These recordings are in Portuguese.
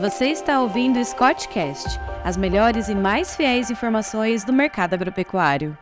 Você está ouvindo o Scottcast, as melhores e mais fiéis informações do mercado agropecuário.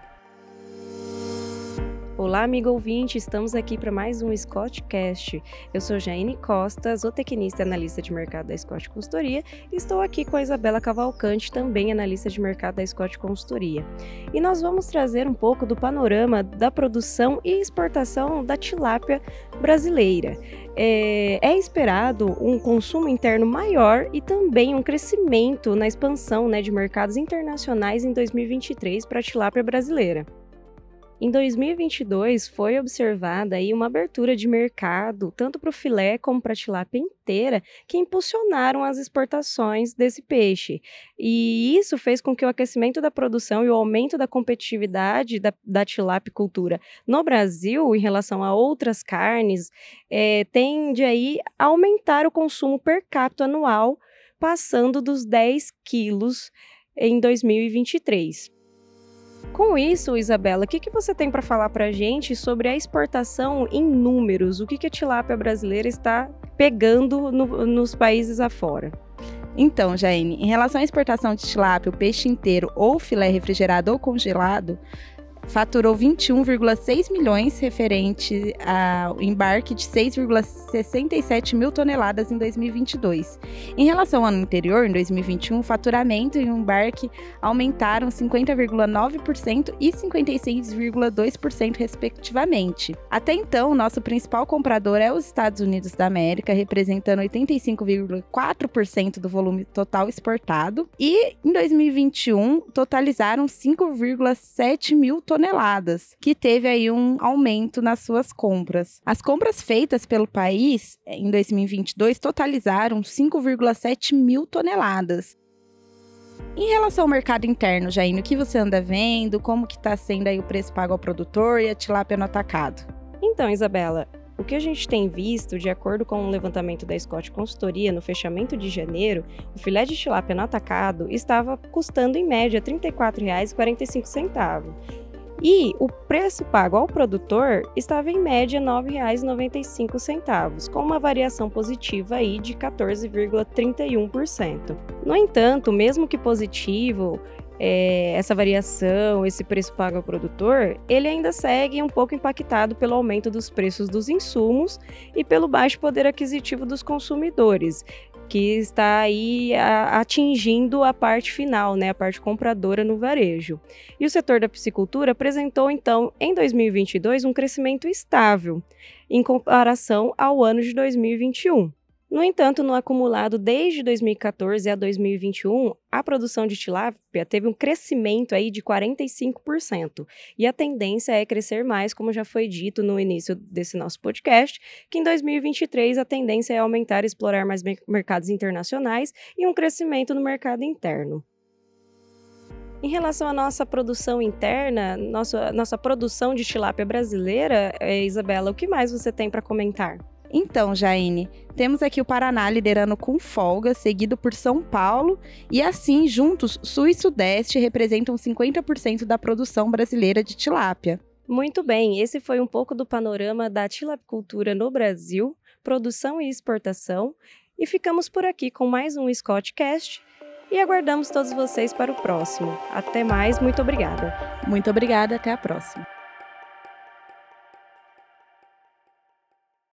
Olá, amigo ouvinte, estamos aqui para mais um Scottcast. Eu sou Jaine Costa, zootecnista e analista de mercado da Scott Consultoria, e estou aqui com a Isabela Cavalcante, também analista de mercado da Scott Consultoria. E nós vamos trazer um pouco do panorama da produção e exportação da tilápia brasileira. É, é, esperado um consumo interno maior e também um crescimento na expansão né, de mercados internacionais em 2023 para a tilápia brasileira. Em 2022 foi observada aí uma abertura de mercado tanto para o filé como para a tilápia inteira que impulsionaram as exportações desse peixe. E isso fez com que o aquecimento da produção e o aumento da competitividade da, da tilapicultura no Brasil em relação a outras carnes é, tende aí a aumentar o consumo per capita anual, passando dos 10 quilos em 2023. Com isso, Isabela, o que, que você tem para falar para a gente sobre a exportação em números? O que, que a tilápia brasileira está pegando no, nos países afora? Então, Jaine, em relação à exportação de tilápia, o peixe inteiro ou filé refrigerado ou congelado, faturou 21,6 milhões referente ao embarque de 6,67 mil toneladas em 2022. Em relação ao ano anterior, em 2021, o faturamento e o embarque aumentaram 50,9% e 56,2% respectivamente. Até então, nosso principal comprador é os Estados Unidos da América, representando 85,4% do volume total exportado, e em 2021 totalizaram 5,7 mil toneladas toneladas, que teve aí um aumento nas suas compras. As compras feitas pelo país eh, em 2022 totalizaram 5,7 mil toneladas. Em relação ao mercado interno, Jaine, o que você anda vendo? Como que está sendo aí o preço pago ao produtor e a tilápia no atacado? Então, Isabela, o que a gente tem visto, de acordo com o um levantamento da Scott Consultoria, no fechamento de janeiro, o filé de tilápia no atacado estava custando em média R$ 34,45. E o preço pago ao produtor estava em média R$ 9,95, com uma variação positiva aí de 14,31%. No entanto, mesmo que positivo, é, essa variação, esse preço pago ao produtor, ele ainda segue um pouco impactado pelo aumento dos preços dos insumos e pelo baixo poder aquisitivo dos consumidores, que está aí atingindo a parte final, né, a parte compradora no varejo. E o setor da piscicultura apresentou, então, em 2022, um crescimento estável em comparação ao ano de 2021. No entanto, no acumulado desde 2014 a 2021, a produção de tilápia teve um crescimento aí de 45%. E a tendência é crescer mais, como já foi dito no início desse nosso podcast, que em 2023 a tendência é aumentar e explorar mais mercados internacionais e um crescimento no mercado interno. Em relação à nossa produção interna, nossa, nossa produção de tilápia brasileira, eh, Isabela, o que mais você tem para comentar? Então, Jaine, temos aqui o Paraná liderando com folga, seguido por São Paulo, e assim, juntos, Sul e Sudeste representam 50% da produção brasileira de tilápia. Muito bem, esse foi um pouco do panorama da tilapicultura no Brasil, produção e exportação, e ficamos por aqui com mais um Scottcast e aguardamos todos vocês para o próximo. Até mais, muito obrigada. Muito obrigada, até a próxima.